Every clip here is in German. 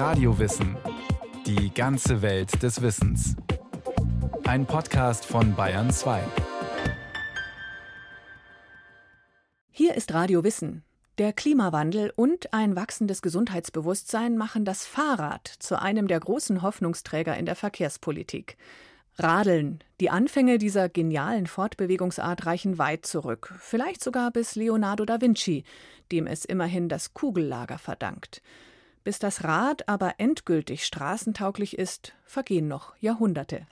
Radiowissen. Die ganze Welt des Wissens. Ein Podcast von Bayern 2. Hier ist Radio Wissen. Der Klimawandel und ein wachsendes Gesundheitsbewusstsein machen das Fahrrad zu einem der großen Hoffnungsträger in der Verkehrspolitik. Radeln. Die Anfänge dieser genialen Fortbewegungsart reichen weit zurück, vielleicht sogar bis Leonardo da Vinci, dem es immerhin das Kugellager verdankt. Bis das Rad aber endgültig straßentauglich ist, vergehen noch Jahrhunderte.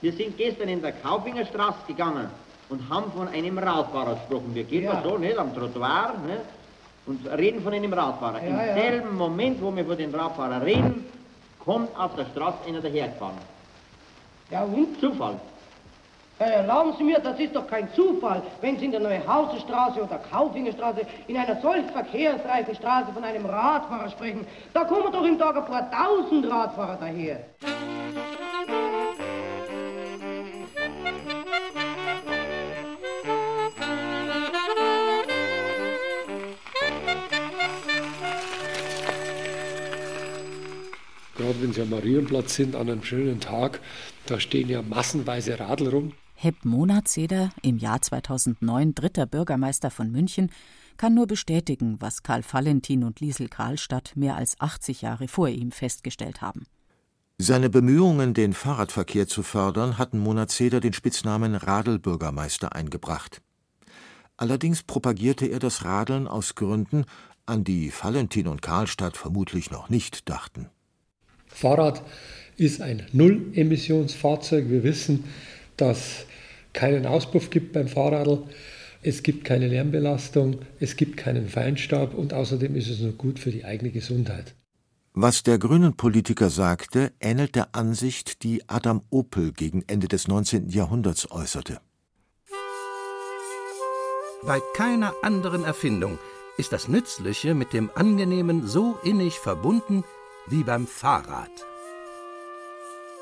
Wir sind gestern in der Kaufingerstraße gegangen und haben von einem Radfahrer gesprochen. Wir gehen ja. so nicht am Trottoir ne, und reden von einem Radfahrer. Ja, Im ja. selben Moment, wo wir von dem Radfahrer reden, kommt auf der Straße einer dahergefahren. Ja und? Zufall. Ja, erlauben Sie mir, das ist doch kein Zufall, wenn Sie in der Neuhauserstraße oder Kaufingerstraße in einer solch verkehrsreichen Straße von einem Radfahrer sprechen. Da kommen doch im Tag ein paar tausend Radfahrer daher. Gerade wenn Sie am Marienplatz sind an einem schönen Tag, da stehen ja massenweise Radl rum. Hepp Monatseder, im Jahr 2009 dritter Bürgermeister von München, kann nur bestätigen, was Karl Valentin und Liesel Karlstadt mehr als 80 Jahre vor ihm festgestellt haben. Seine Bemühungen, den Fahrradverkehr zu fördern, hatten Monatseder den Spitznamen Radelbürgermeister eingebracht. Allerdings propagierte er das Radeln aus Gründen, an die Valentin und Karlstadt vermutlich noch nicht dachten. Fahrrad ist ein Null-Emissionsfahrzeug. Wir wissen, dass keinen Auspuff gibt beim Fahrradl. Es gibt keine Lärmbelastung, es gibt keinen Feinstaub und außerdem ist es nur gut für die eigene Gesundheit. Was der grünen Politiker sagte, ähnelt der Ansicht, die Adam Opel gegen Ende des 19. Jahrhunderts äußerte. Bei keiner anderen Erfindung ist das Nützliche mit dem Angenehmen so innig verbunden wie beim Fahrrad.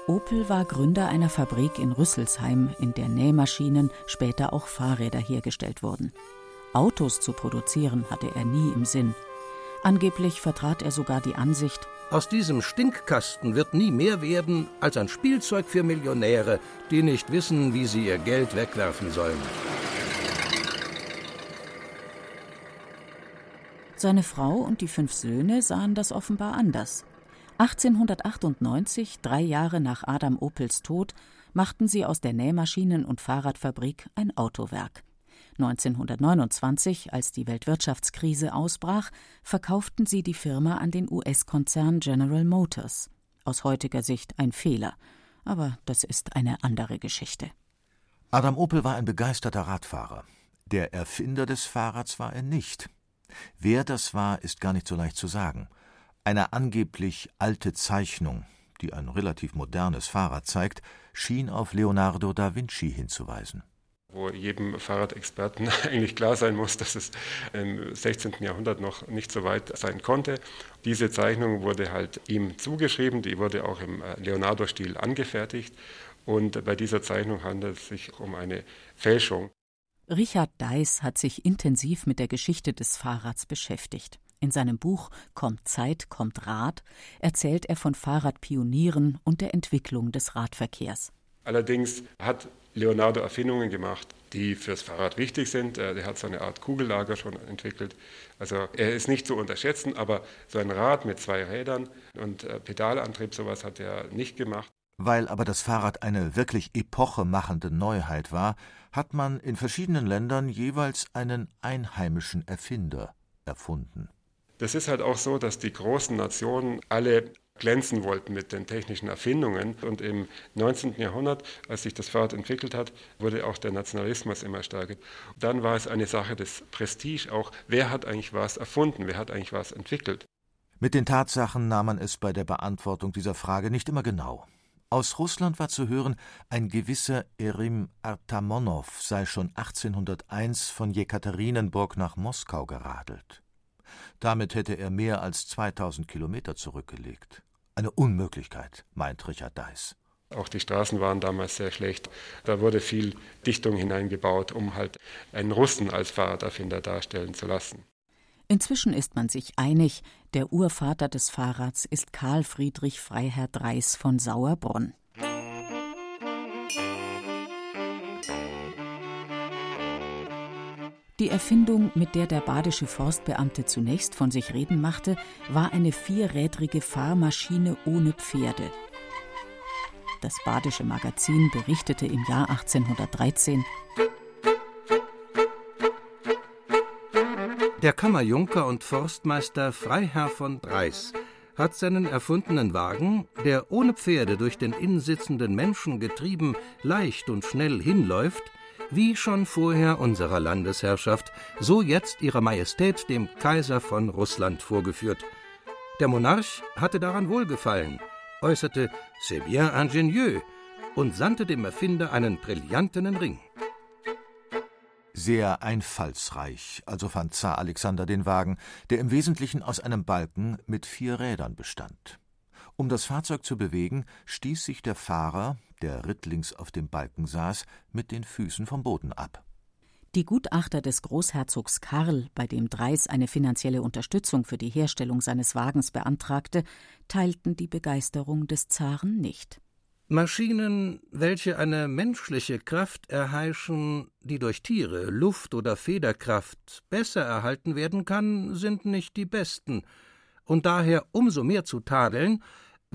Opel war Gründer einer Fabrik in Rüsselsheim, in der Nähmaschinen, später auch Fahrräder hergestellt wurden. Autos zu produzieren hatte er nie im Sinn. Angeblich vertrat er sogar die Ansicht, aus diesem Stinkkasten wird nie mehr werden als ein Spielzeug für Millionäre, die nicht wissen, wie sie ihr Geld wegwerfen sollen. Seine Frau und die fünf Söhne sahen das offenbar anders. 1898, drei Jahre nach Adam Opels Tod, machten sie aus der Nähmaschinen- und Fahrradfabrik ein Autowerk. 1929, als die Weltwirtschaftskrise ausbrach, verkauften sie die Firma an den US-Konzern General Motors. Aus heutiger Sicht ein Fehler, aber das ist eine andere Geschichte. Adam Opel war ein begeisterter Radfahrer. Der Erfinder des Fahrrads war er nicht. Wer das war, ist gar nicht so leicht zu sagen. Eine angeblich alte Zeichnung, die ein relativ modernes Fahrrad zeigt, schien auf Leonardo da Vinci hinzuweisen wo jedem Fahrradexperten eigentlich klar sein muss, dass es im 16. Jahrhundert noch nicht so weit sein konnte. Diese Zeichnung wurde halt ihm zugeschrieben, die wurde auch im äh, Leonardo-Stil angefertigt und bei dieser Zeichnung handelt es sich um eine Fälschung. Richard Deiss hat sich intensiv mit der Geschichte des Fahrrads beschäftigt. In seinem Buch Kommt Zeit, kommt Rad erzählt er von Fahrradpionieren und der Entwicklung des Radverkehrs. Allerdings hat Leonardo Erfindungen gemacht, die fürs Fahrrad wichtig sind. Äh, er hat so eine Art Kugellager schon entwickelt. Also er ist nicht zu unterschätzen, aber so ein Rad mit zwei Rädern und äh, Pedalantrieb, sowas hat er nicht gemacht. Weil aber das Fahrrad eine wirklich epochemachende Neuheit war, hat man in verschiedenen Ländern jeweils einen einheimischen Erfinder erfunden. Das ist halt auch so, dass die großen Nationen alle glänzen wollten mit den technischen Erfindungen. Und im 19. Jahrhundert, als sich das Fahrrad entwickelt hat, wurde auch der Nationalismus immer stärker. Dann war es eine Sache des Prestige auch, wer hat eigentlich was erfunden, wer hat eigentlich was entwickelt. Mit den Tatsachen nahm man es bei der Beantwortung dieser Frage nicht immer genau. Aus Russland war zu hören, ein gewisser Erim Artamonow sei schon 1801 von Jekaterinenburg nach Moskau geradelt. Damit hätte er mehr als 2000 Kilometer zurückgelegt. Eine Unmöglichkeit, meint Richard Deiss. Auch die Straßen waren damals sehr schlecht. Da wurde viel Dichtung hineingebaut, um halt einen Russen als Fahrraderfinder darstellen zu lassen. Inzwischen ist man sich einig, der Urvater des Fahrrads ist Karl Friedrich Freiherr Dreis von Sauerbrunn. Die Erfindung, mit der der badische Forstbeamte zunächst von sich reden machte, war eine vierrädrige Fahrmaschine ohne Pferde. Das badische Magazin berichtete im Jahr 1813 Der Kammerjunker und Forstmeister Freiherr von Dreis hat seinen erfundenen Wagen, der ohne Pferde durch den innensitzenden Menschen getrieben leicht und schnell hinläuft, wie schon vorher unserer Landesherrschaft, so jetzt ihrer Majestät dem Kaiser von Russland vorgeführt. Der Monarch hatte daran wohlgefallen, äußerte C'est bien ingénieux und sandte dem Erfinder einen brillantenen Ring. Sehr einfallsreich, also fand Zar Alexander den Wagen, der im Wesentlichen aus einem Balken mit vier Rädern bestand. Um das Fahrzeug zu bewegen, stieß sich der Fahrer, der rittlings auf dem Balken saß, mit den Füßen vom Boden ab. Die Gutachter des Großherzogs Karl, bei dem Dreis eine finanzielle Unterstützung für die Herstellung seines Wagens beantragte, teilten die Begeisterung des Zaren nicht. Maschinen, welche eine menschliche Kraft erheischen, die durch Tiere, Luft oder Federkraft besser erhalten werden kann, sind nicht die besten, und daher umso mehr zu tadeln,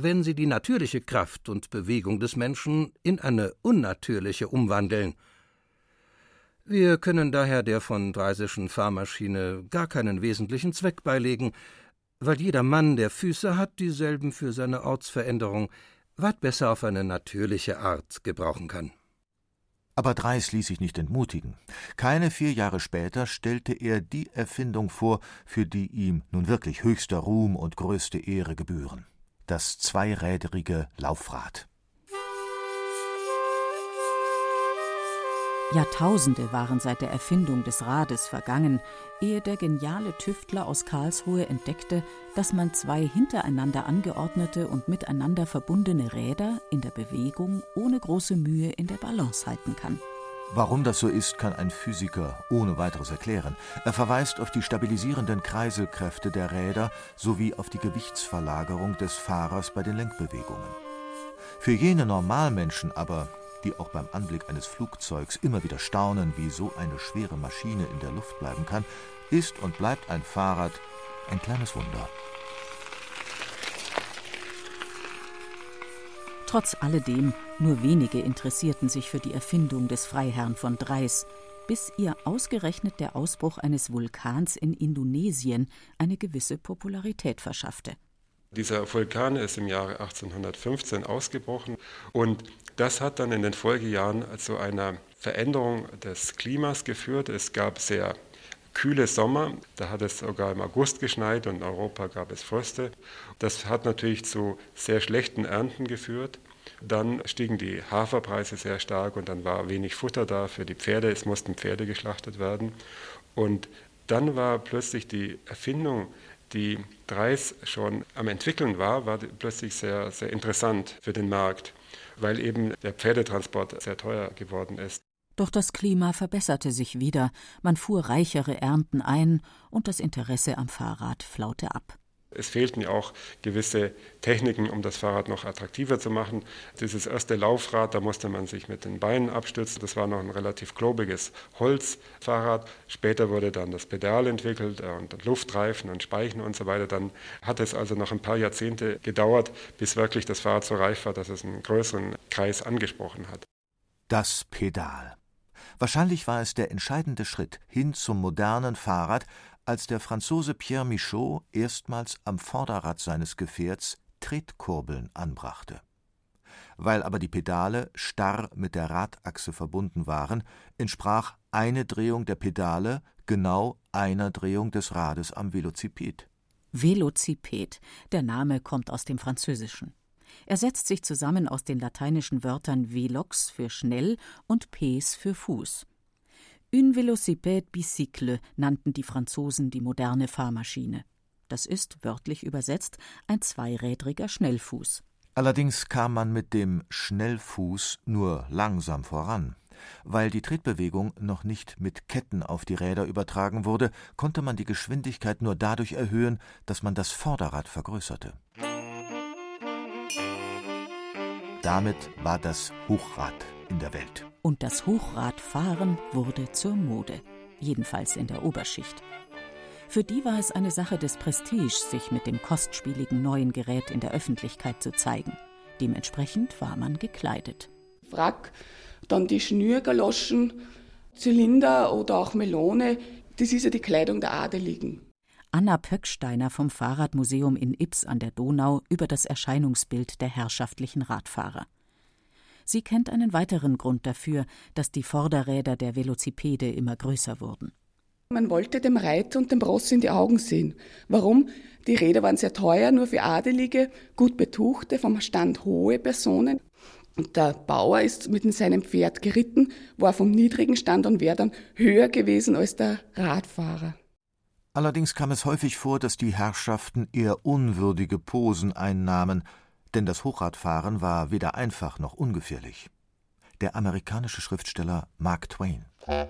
wenn sie die natürliche Kraft und Bewegung des Menschen in eine unnatürliche umwandeln. Wir können daher der von Dreisischen Fahrmaschine gar keinen wesentlichen Zweck beilegen, weil jeder Mann, der Füße hat, dieselben für seine Ortsveränderung weit besser auf eine natürliche Art gebrauchen kann. Aber Dreis ließ sich nicht entmutigen. Keine vier Jahre später stellte er die Erfindung vor, für die ihm nun wirklich höchster Ruhm und größte Ehre gebühren: das zweirädrige Laufrad. Jahrtausende waren seit der Erfindung des Rades vergangen, ehe der geniale Tüftler aus Karlsruhe entdeckte, dass man zwei hintereinander angeordnete und miteinander verbundene Räder in der Bewegung ohne große Mühe in der Balance halten kann. Warum das so ist, kann ein Physiker ohne weiteres erklären. Er verweist auf die stabilisierenden Kreiselkräfte der Räder sowie auf die Gewichtsverlagerung des Fahrers bei den Lenkbewegungen. Für jene Normalmenschen aber die auch beim Anblick eines Flugzeugs immer wieder staunen, wie so eine schwere Maschine in der Luft bleiben kann, ist und bleibt ein Fahrrad ein kleines Wunder. Trotz alledem, nur wenige interessierten sich für die Erfindung des Freiherrn von Dreis, bis ihr ausgerechnet der Ausbruch eines Vulkans in Indonesien eine gewisse Popularität verschaffte. Dieser Vulkan ist im Jahre 1815 ausgebrochen und das hat dann in den Folgejahren zu einer Veränderung des Klimas geführt. Es gab sehr kühle Sommer, da hat es sogar im August geschneit und in Europa gab es Fröste. Das hat natürlich zu sehr schlechten Ernten geführt. Dann stiegen die Haferpreise sehr stark und dann war wenig Futter da für die Pferde. Es mussten Pferde geschlachtet werden. Und dann war plötzlich die Erfindung die Dreis schon am entwickeln war, war plötzlich sehr, sehr interessant für den Markt, weil eben der Pferdetransport sehr teuer geworden ist. Doch das Klima verbesserte sich wieder, man fuhr reichere Ernten ein und das Interesse am Fahrrad flaute ab. Es fehlten ja auch gewisse Techniken, um das Fahrrad noch attraktiver zu machen. Dieses erste Laufrad, da musste man sich mit den Beinen abstützen. Das war noch ein relativ klobiges Holzfahrrad. Später wurde dann das Pedal entwickelt äh, und Luftreifen und Speichen und so weiter. Dann hat es also noch ein paar Jahrzehnte gedauert, bis wirklich das Fahrrad so reif war, dass es einen größeren Kreis angesprochen hat. Das Pedal. Wahrscheinlich war es der entscheidende Schritt hin zum modernen Fahrrad, als der Franzose Pierre Michaud erstmals am Vorderrad seines Gefährts Tretkurbeln anbrachte. Weil aber die Pedale starr mit der Radachse verbunden waren, entsprach eine Drehung der Pedale genau einer Drehung des Rades am Velociped. Velociped, der Name kommt aus dem Französischen. Er setzt sich zusammen aus den lateinischen Wörtern velox für schnell und pes für Fuß. Une Velocipede Bicycle nannten die Franzosen die moderne Fahrmaschine. Das ist, wörtlich übersetzt, ein zweirädriger Schnellfuß. Allerdings kam man mit dem Schnellfuß nur langsam voran. Weil die Tretbewegung noch nicht mit Ketten auf die Räder übertragen wurde, konnte man die Geschwindigkeit nur dadurch erhöhen, dass man das Vorderrad vergrößerte. Damit war das Hochrad in der Welt. Und das Hochradfahren wurde zur Mode, jedenfalls in der Oberschicht. Für die war es eine Sache des Prestiges, sich mit dem kostspieligen neuen Gerät in der Öffentlichkeit zu zeigen. Dementsprechend war man gekleidet. Wrack, dann die Schnürgaloschen, Zylinder oder auch Melone, das ist ja die Kleidung der Adeligen. Anna Pöcksteiner vom Fahrradmuseum in Ips an der Donau über das Erscheinungsbild der herrschaftlichen Radfahrer. Sie kennt einen weiteren Grund dafür, dass die Vorderräder der Velocipede immer größer wurden. Man wollte dem Reiter und dem Ross in die Augen sehen. Warum? Die Räder waren sehr teuer, nur für Adelige, gut betuchte, vom Stand hohe Personen. Und der Bauer ist mit seinem Pferd geritten, war vom niedrigen Stand und wäre dann höher gewesen als der Radfahrer. Allerdings kam es häufig vor, dass die Herrschaften eher unwürdige Posen einnahmen, denn das Hochradfahren war weder einfach noch ungefährlich. Der amerikanische Schriftsteller Mark Twain.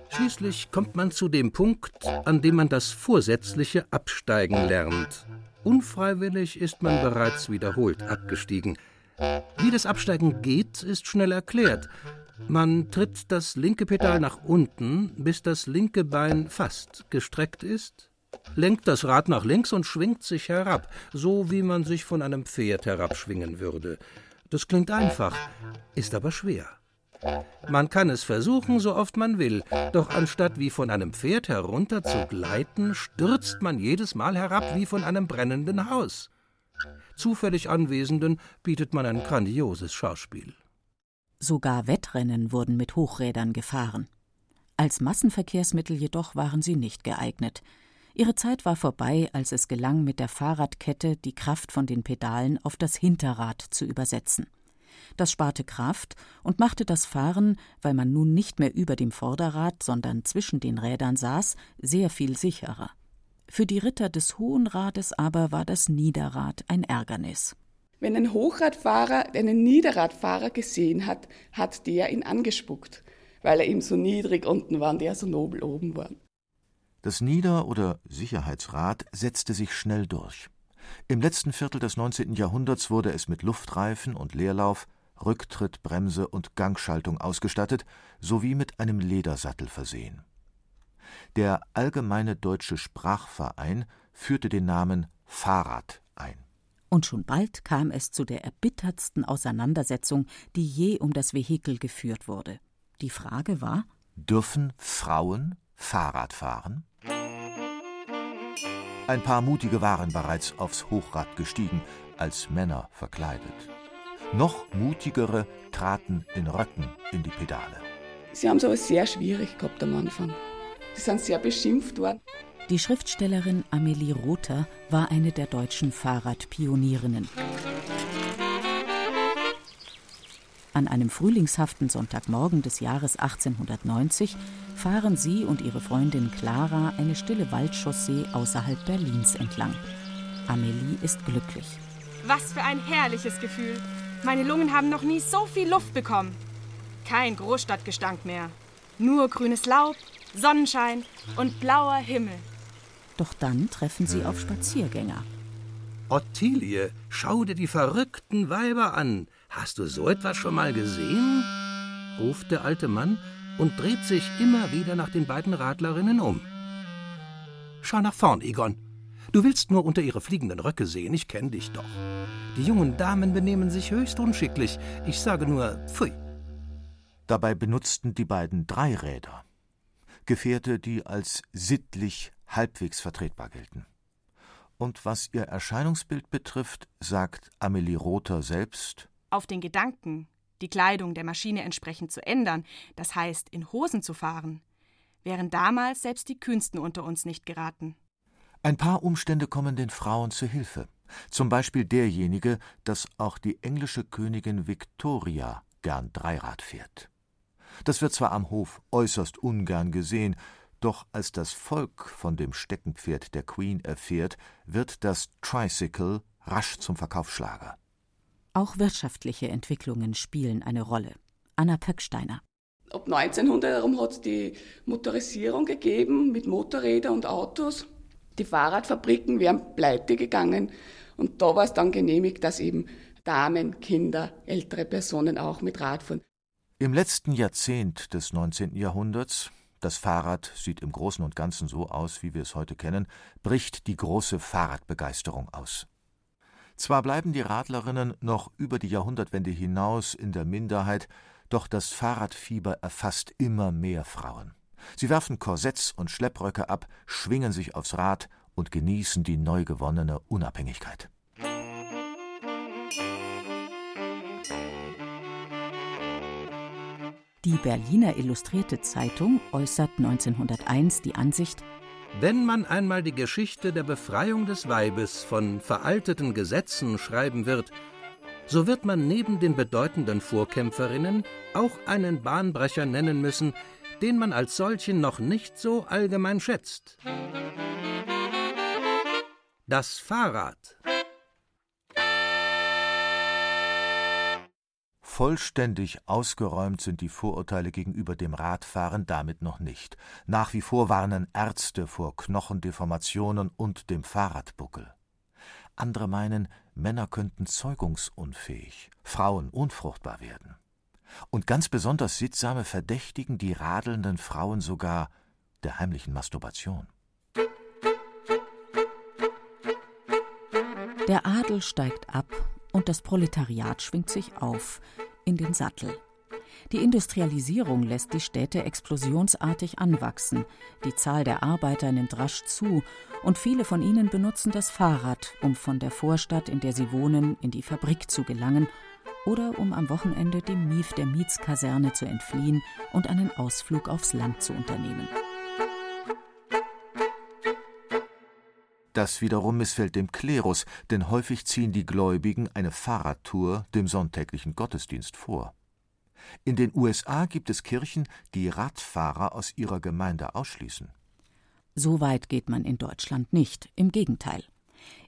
Schließlich kommt man zu dem Punkt, an dem man das vorsätzliche Absteigen lernt. Unfreiwillig ist man bereits wiederholt abgestiegen. Wie das Absteigen geht, ist schnell erklärt. Man tritt das linke Pedal nach unten, bis das linke Bein fast gestreckt ist, lenkt das Rad nach links und schwingt sich herab, so wie man sich von einem Pferd herabschwingen würde. Das klingt einfach, ist aber schwer. Man kann es versuchen, so oft man will, doch anstatt wie von einem Pferd herunter zu gleiten, stürzt man jedes Mal herab wie von einem brennenden Haus. Zufällig Anwesenden bietet man ein grandioses Schauspiel. Sogar Wettrennen wurden mit Hochrädern gefahren. Als Massenverkehrsmittel jedoch waren sie nicht geeignet. Ihre Zeit war vorbei, als es gelang, mit der Fahrradkette die Kraft von den Pedalen auf das Hinterrad zu übersetzen. Das sparte Kraft und machte das Fahren, weil man nun nicht mehr über dem Vorderrad, sondern zwischen den Rädern saß, sehr viel sicherer. Für die Ritter des Hohen Rades aber war das Niederrad ein Ärgernis. Wenn ein Hochradfahrer einen Niederradfahrer gesehen hat, hat der ihn angespuckt, weil er ihm so niedrig unten war und der so nobel oben war. Das Nieder- oder Sicherheitsrad setzte sich schnell durch. Im letzten Viertel des 19. Jahrhunderts wurde es mit Luftreifen und Leerlauf, Rücktritt, Bremse und Gangschaltung ausgestattet sowie mit einem Ledersattel versehen. Der Allgemeine Deutsche Sprachverein führte den Namen Fahrrad ein. Und schon bald kam es zu der erbittertsten Auseinandersetzung, die je um das Vehikel geführt wurde. Die Frage war: Dürfen Frauen Fahrrad fahren? Ein paar Mutige waren bereits aufs Hochrad gestiegen, als Männer verkleidet. Noch mutigere traten in Röcken in die Pedale. Sie haben es aber sehr schwierig gehabt am Anfang. Sie sind sehr beschimpft worden. Die Schriftstellerin Amelie Rother war eine der deutschen Fahrradpionierinnen. An einem frühlingshaften Sonntagmorgen des Jahres 1890 fahren sie und ihre Freundin Clara eine stille Waldchaussee außerhalb Berlins entlang. Amelie ist glücklich. Was für ein herrliches Gefühl. Meine Lungen haben noch nie so viel Luft bekommen. Kein Großstadtgestank mehr. Nur grünes Laub, Sonnenschein und blauer Himmel. Doch dann treffen sie auf Spaziergänger. Ottilie, schau dir die verrückten Weiber an. Hast du so etwas schon mal gesehen? ruft der alte Mann und dreht sich immer wieder nach den beiden Radlerinnen um. Schau nach vorn, Egon. Du willst nur unter ihre fliegenden Röcke sehen, ich kenn dich doch. Die jungen Damen benehmen sich höchst unschicklich. Ich sage nur, pfui. Dabei benutzten die beiden drei Räder. Gefährte, die als sittlich halbwegs vertretbar gelten. Und was ihr Erscheinungsbild betrifft, sagt Amelie Rother selbst: Auf den Gedanken, die Kleidung der Maschine entsprechend zu ändern, das heißt in Hosen zu fahren, wären damals selbst die Kühnsten unter uns nicht geraten. Ein paar Umstände kommen den Frauen zu Hilfe. Zum Beispiel derjenige, dass auch die englische Königin Victoria gern Dreirad fährt. Das wird zwar am Hof äußerst ungern gesehen, doch als das Volk von dem Steckenpferd der Queen erfährt, wird das Tricycle rasch zum Verkaufsschlager. Auch wirtschaftliche Entwicklungen spielen eine Rolle. Anna Pöcksteiner. Ab 1900 herum hat es die Motorisierung gegeben mit Motorrädern und Autos. Die Fahrradfabriken wären pleite gegangen und da war es dann genehmigt, dass eben Damen, Kinder, ältere Personen auch mit Rad fahren. Im letzten Jahrzehnt des 19. Jahrhunderts, das Fahrrad sieht im Großen und Ganzen so aus, wie wir es heute kennen, bricht die große Fahrradbegeisterung aus. Zwar bleiben die Radlerinnen noch über die Jahrhundertwende hinaus in der Minderheit, doch das Fahrradfieber erfasst immer mehr Frauen. Sie werfen Korsetts und Schleppröcke ab, schwingen sich aufs Rad und genießen die neu gewonnene Unabhängigkeit. Die Berliner Illustrierte Zeitung äußert 1901 die Ansicht, wenn man einmal die Geschichte der Befreiung des Weibes von veralteten Gesetzen schreiben wird, so wird man neben den bedeutenden Vorkämpferinnen auch einen Bahnbrecher nennen müssen, den man als solchen noch nicht so allgemein schätzt. Das Fahrrad. Vollständig ausgeräumt sind die Vorurteile gegenüber dem Radfahren damit noch nicht. Nach wie vor warnen Ärzte vor Knochendeformationen und dem Fahrradbuckel. Andere meinen, Männer könnten zeugungsunfähig, Frauen unfruchtbar werden. Und ganz besonders Sittsame verdächtigen die radelnden Frauen sogar der heimlichen Masturbation. Der Adel steigt ab und das Proletariat schwingt sich auf in den Sattel. Die Industrialisierung lässt die Städte explosionsartig anwachsen, die Zahl der Arbeiter nimmt rasch zu, und viele von ihnen benutzen das Fahrrad, um von der Vorstadt, in der sie wohnen, in die Fabrik zu gelangen oder um am Wochenende dem Mief der Mietskaserne zu entfliehen und einen Ausflug aufs Land zu unternehmen. Das wiederum missfällt dem Klerus, denn häufig ziehen die Gläubigen eine Fahrradtour dem sonntäglichen Gottesdienst vor. In den USA gibt es Kirchen, die Radfahrer aus ihrer Gemeinde ausschließen. So weit geht man in Deutschland nicht, im Gegenteil.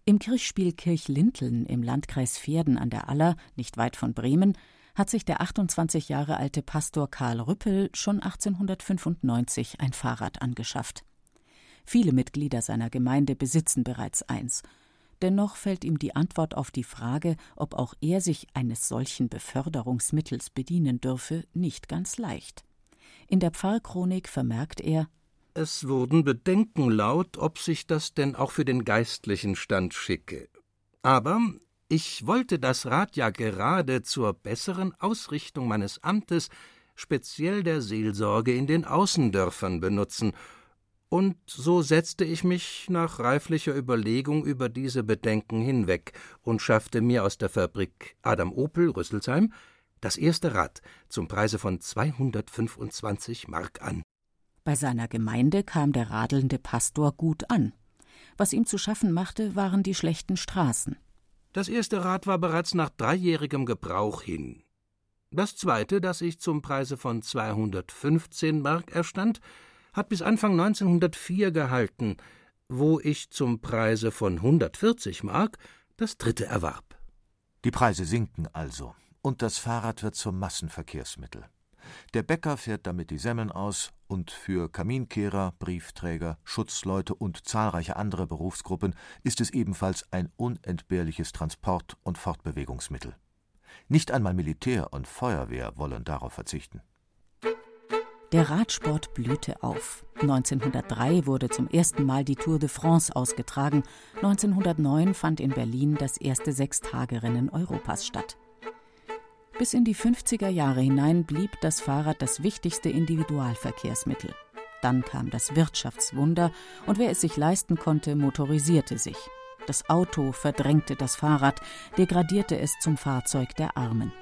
Im Kirchspiel Kirchlinteln im Landkreis Verden an der Aller, nicht weit von Bremen, hat sich der 28 Jahre alte Pastor Karl Rüppel schon 1895 ein Fahrrad angeschafft. Viele Mitglieder seiner Gemeinde besitzen bereits eins. Dennoch fällt ihm die Antwort auf die Frage, ob auch er sich eines solchen Beförderungsmittels bedienen dürfe, nicht ganz leicht. In der Pfarrchronik vermerkt er Es wurden Bedenken laut, ob sich das denn auch für den geistlichen Stand schicke. Aber ich wollte das Rad ja gerade zur besseren Ausrichtung meines Amtes, speziell der Seelsorge in den Außendörfern benutzen und so setzte ich mich nach reiflicher Überlegung über diese Bedenken hinweg und schaffte mir aus der Fabrik Adam Opel Rüsselsheim das erste Rad zum Preise von 225 Mark an. Bei seiner Gemeinde kam der radelnde Pastor gut an. Was ihm zu schaffen machte, waren die schlechten Straßen. Das erste Rad war bereits nach dreijährigem Gebrauch hin. Das zweite, das ich zum Preise von 215 Mark erstand, hat bis Anfang 1904 gehalten, wo ich zum Preise von 140 Mark das dritte erwarb. Die Preise sinken also, und das Fahrrad wird zum Massenverkehrsmittel. Der Bäcker fährt damit die Semmeln aus, und für Kaminkehrer, Briefträger, Schutzleute und zahlreiche andere Berufsgruppen ist es ebenfalls ein unentbehrliches Transport- und Fortbewegungsmittel. Nicht einmal Militär und Feuerwehr wollen darauf verzichten. Der Radsport blühte auf. 1903 wurde zum ersten Mal die Tour de France ausgetragen. 1909 fand in Berlin das erste Sechstagerennen Europas statt. Bis in die 50er Jahre hinein blieb das Fahrrad das wichtigste Individualverkehrsmittel. Dann kam das Wirtschaftswunder und wer es sich leisten konnte, motorisierte sich. Das Auto verdrängte das Fahrrad, degradierte es zum Fahrzeug der Armen.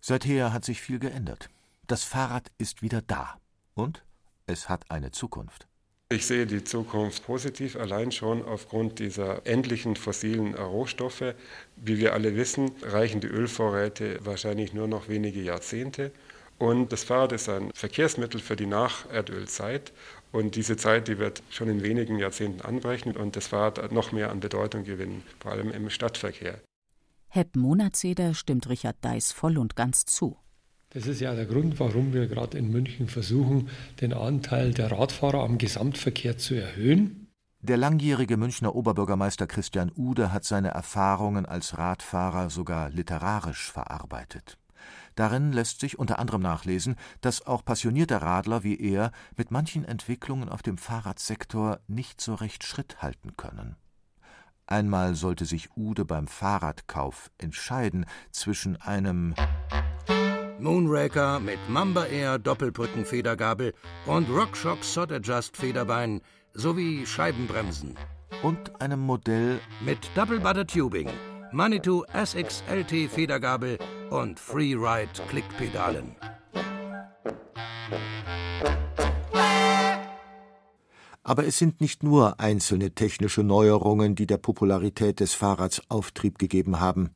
Seither hat sich viel geändert. Das Fahrrad ist wieder da. Und es hat eine Zukunft. Ich sehe die Zukunft positiv, allein schon aufgrund dieser endlichen fossilen Rohstoffe. Wie wir alle wissen, reichen die Ölvorräte wahrscheinlich nur noch wenige Jahrzehnte. Und das Fahrrad ist ein Verkehrsmittel für die Nach-Erdölzeit. Und diese Zeit, die wird schon in wenigen Jahrzehnten anbrechen und das Fahrrad noch mehr an Bedeutung gewinnen, vor allem im Stadtverkehr. Hepp Monatseder stimmt Richard Deis voll und ganz zu. Das ist ja der Grund, warum wir gerade in München versuchen, den Anteil der Radfahrer am Gesamtverkehr zu erhöhen. Der langjährige Münchner Oberbürgermeister Christian Ude hat seine Erfahrungen als Radfahrer sogar literarisch verarbeitet. Darin lässt sich unter anderem nachlesen, dass auch passionierte Radler wie er mit manchen Entwicklungen auf dem Fahrradsektor nicht so recht Schritt halten können. Einmal sollte sich Ude beim Fahrradkauf entscheiden zwischen einem Moonraker mit Mamba Air Doppelbrückenfedergabel und Rockshox Sod Adjust Federbein sowie Scheibenbremsen. Und einem Modell mit Double Butter Tubing, Manitou SXLT Federgabel und Freeride Klickpedalen. Aber es sind nicht nur einzelne technische Neuerungen, die der Popularität des Fahrrads Auftrieb gegeben haben.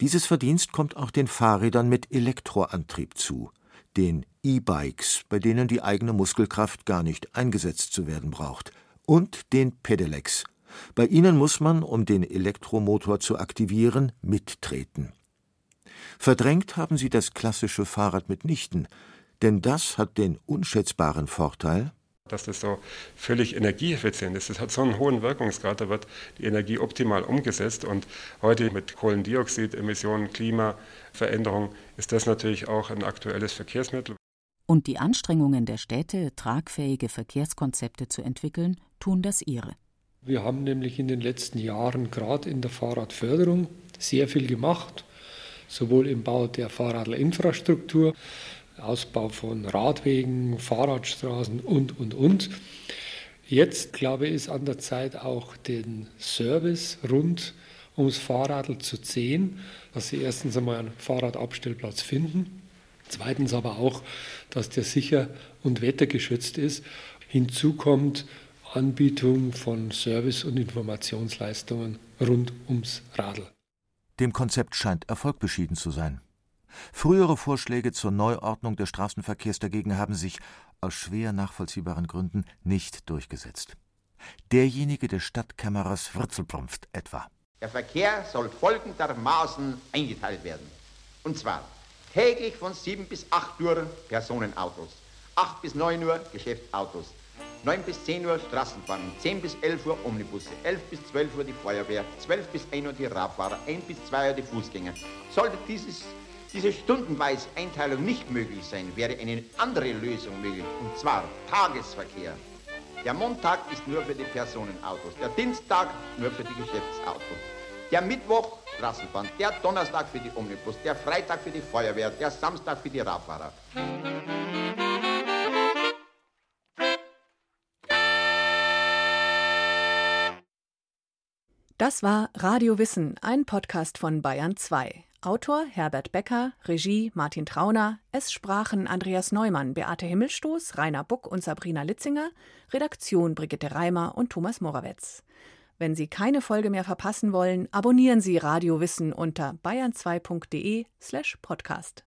Dieses Verdienst kommt auch den Fahrrädern mit Elektroantrieb zu, den E-Bikes, bei denen die eigene Muskelkraft gar nicht eingesetzt zu werden braucht, und den Pedelecs. Bei ihnen muss man, um den Elektromotor zu aktivieren, mittreten. Verdrängt haben sie das klassische Fahrrad mitnichten, denn das hat den unschätzbaren Vorteil, dass das so völlig energieeffizient ist. Das hat so einen hohen Wirkungsgrad, da wird die Energie optimal umgesetzt und heute mit Kohlendioxidemissionen, Klimaveränderung ist das natürlich auch ein aktuelles Verkehrsmittel. Und die Anstrengungen der Städte, tragfähige Verkehrskonzepte zu entwickeln, tun das ihre. Wir haben nämlich in den letzten Jahren gerade in der Fahrradförderung sehr viel gemacht, sowohl im Bau der Fahrradinfrastruktur, Ausbau von Radwegen, Fahrradstraßen und, und, und. Jetzt, glaube ich, ist an der Zeit auch den Service rund ums Fahrradl zu sehen, dass sie erstens einmal einen Fahrradabstellplatz finden, zweitens aber auch, dass der sicher und wettergeschützt ist. Hinzu kommt Anbietung von Service- und Informationsleistungen rund ums Radl. Dem Konzept scheint Erfolg beschieden zu sein. Frühere Vorschläge zur Neuordnung des Straßenverkehrs dagegen haben sich aus schwer nachvollziehbaren Gründen nicht durchgesetzt. Derjenige des Stadtkämmerers Wurzelprumpft etwa. Der Verkehr soll folgendermaßen eingeteilt werden. Und zwar täglich von 7 bis 8 Uhr Personenautos, 8 bis 9 Uhr Geschäftsautos, 9 bis 10 Uhr Straßenbahn, 10 bis 11 Uhr Omnibusse, 11 bis 12 Uhr die Feuerwehr, 12 bis 1 Uhr die Radfahrer, 1 bis 2 Uhr die Fußgänger. Sollte dieses diese stundenweise Einteilung nicht möglich sein, wäre eine andere Lösung möglich, und zwar Tagesverkehr. Der Montag ist nur für die Personenautos, der Dienstag nur für die Geschäftsautos. Der Mittwoch Straßenbahn, der Donnerstag für die Omnibus, der Freitag für die Feuerwehr, der Samstag für die Radfahrer. Das war Radio Wissen, ein Podcast von Bayern 2. Autor Herbert Becker, Regie Martin Trauner, es sprachen Andreas Neumann, Beate Himmelstoß, Rainer Buck und Sabrina Litzinger, Redaktion Brigitte Reimer und Thomas Morawetz. Wenn Sie keine Folge mehr verpassen wollen, abonnieren Sie Radio Wissen unter bayern2.de slash podcast.